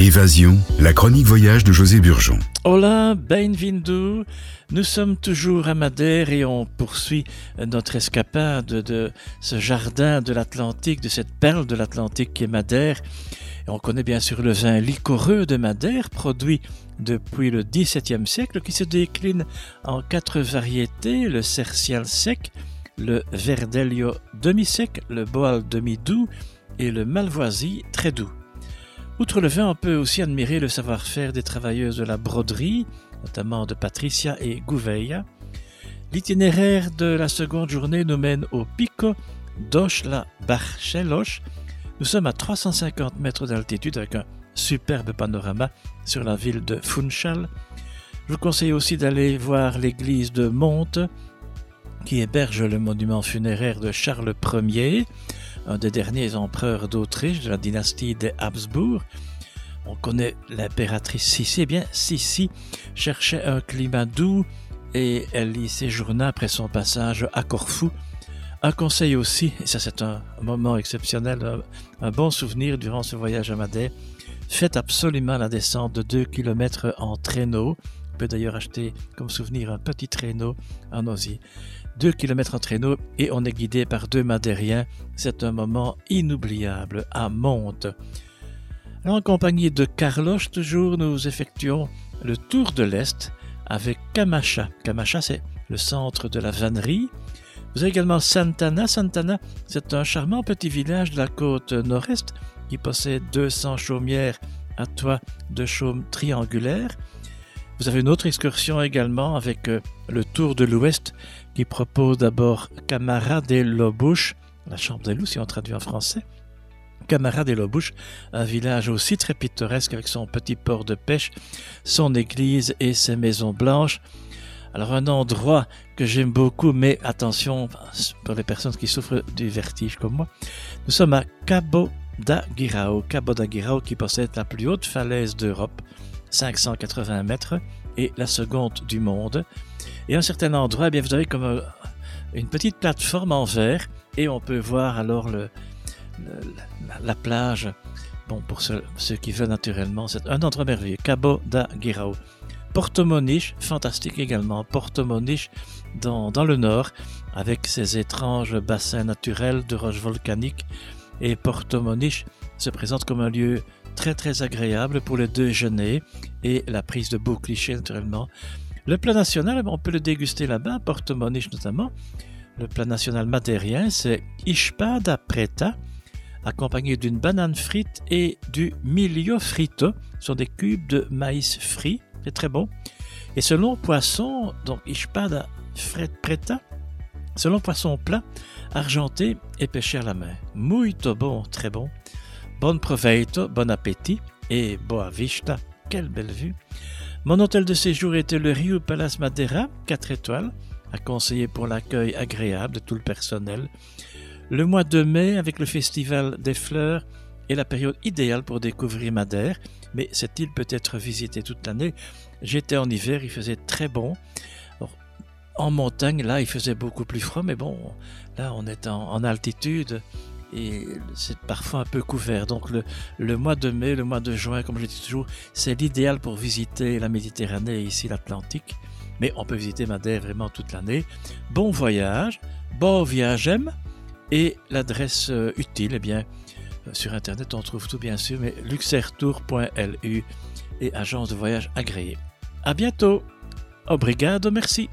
Évasion, la chronique voyage de José Burgeon. Hola, bem-vindo. Nous sommes toujours à Madère et on poursuit notre escapade de ce jardin de l'Atlantique, de cette perle de l'Atlantique qui est Madère. On connaît bien sûr le vin liquoreux de Madère, produit depuis le XVIIe siècle, qui se décline en quatre variétés le cercial sec, le verdelho demi-sec, le boal demi-doux et le malvoisie très doux. Outre le vin, on peut aussi admirer le savoir-faire des travailleuses de la broderie, notamment de Patricia et Gouveia. L'itinéraire de la seconde journée nous mène au Pico dos la Barchelos. Nous sommes à 350 mètres d'altitude avec un superbe panorama sur la ville de Funchal. Je vous conseille aussi d'aller voir l'église de Monte, qui héberge le monument funéraire de Charles Ier, un des derniers empereurs d'Autriche de la dynastie des Habsbourg. On connaît l'impératrice Sissi. Eh bien, Sissi cherchait un climat doux et elle y séjourna après son passage à Corfou. Un conseil aussi, et ça c'est un moment exceptionnel, un, bon souvenir durant ce voyage à Madère, faites absolument la descente de 2 km en traîneau. Peut d'ailleurs acheter comme souvenir un petit traîneau en osier. 2 km en traîneau et on est guidé par deux Madériens. C'est un moment inoubliable à Monte. en compagnie de Carlos, toujours, nous effectuons le tour de l'Est avec Camacha. Camacha, c'est le centre de la vannerie. Vous avez également Santana. Santana, c'est un charmant petit village de la côte nord-est qui possède 200 chaumières à toit de chaume triangulaire. Vous avez une autre excursion également avec euh, le Tour de l'Ouest qui propose d'abord Camara de Lobouche, la chambre des loups si on traduit en français. Camara de Lobouche, un village aussi très pittoresque avec son petit port de pêche, son église et ses maisons blanches. Alors un endroit que j'aime beaucoup, mais attention pour les personnes qui souffrent du vertige comme moi, nous sommes à Cabo da Guirao, Cabo da Guirao qui possède la plus haute falaise d'Europe, 580 mètres, et la seconde du monde. Et à un certain endroit, eh bien, vous avez comme euh, une petite plateforme en verre et on peut voir alors la, plage. Bon, pour ceux, qui veulent naturellement, c'est un endroit merveilleux. Cabo da Guirao. Porto Moniche, fantastique également. Porto Moniche dans, dans le nord, avec ses étranges bassins naturels de roches volcaniques. Et Porto Moniche se présente comme un lieu très très agréable pour le déjeuner et la prise de beaux clichés naturellement. Le plat national, on peut le déguster là-bas, Porto Moniche notamment. Le plat national madérien, c'est Ishpada Preta, accompagné d'une banane frite et du milio frito. Ce sont des cubes de maïs frit, c'est très bon. Et selon poisson, donc Ishpada Preta, selon poisson plat, argenté et pêché à la main. Muito bon, très bon. Bon proveito, bon appétit et boa vista, quelle belle vue. Mon hôtel de séjour était le Rio Palace Madeira, 4 étoiles, à conseiller pour l'accueil agréable de tout le personnel. Le mois de mai, avec le festival des fleurs, est la période idéale pour découvrir Madère, mais cette île peut être visitée toute l'année. J'étais en hiver, il faisait très bon. En montagne, là, il faisait beaucoup plus froid, mais bon, là, on est en altitude et c'est parfois un peu couvert. Donc le, mois de mai, le mois de juin, comme je dis toujours, c'est l'idéal pour visiter la Méditerranée et ici l'Atlantique. Mais on peut visiter Madère vraiment toute l'année. Bon voyage, bon voyage et l'adresse euh, utile, eh bien, euh, sur Internet on trouve tout bien sûr, mais luxertour.lu et agence de voyage agréée. À bientôt. Obrigado, merci.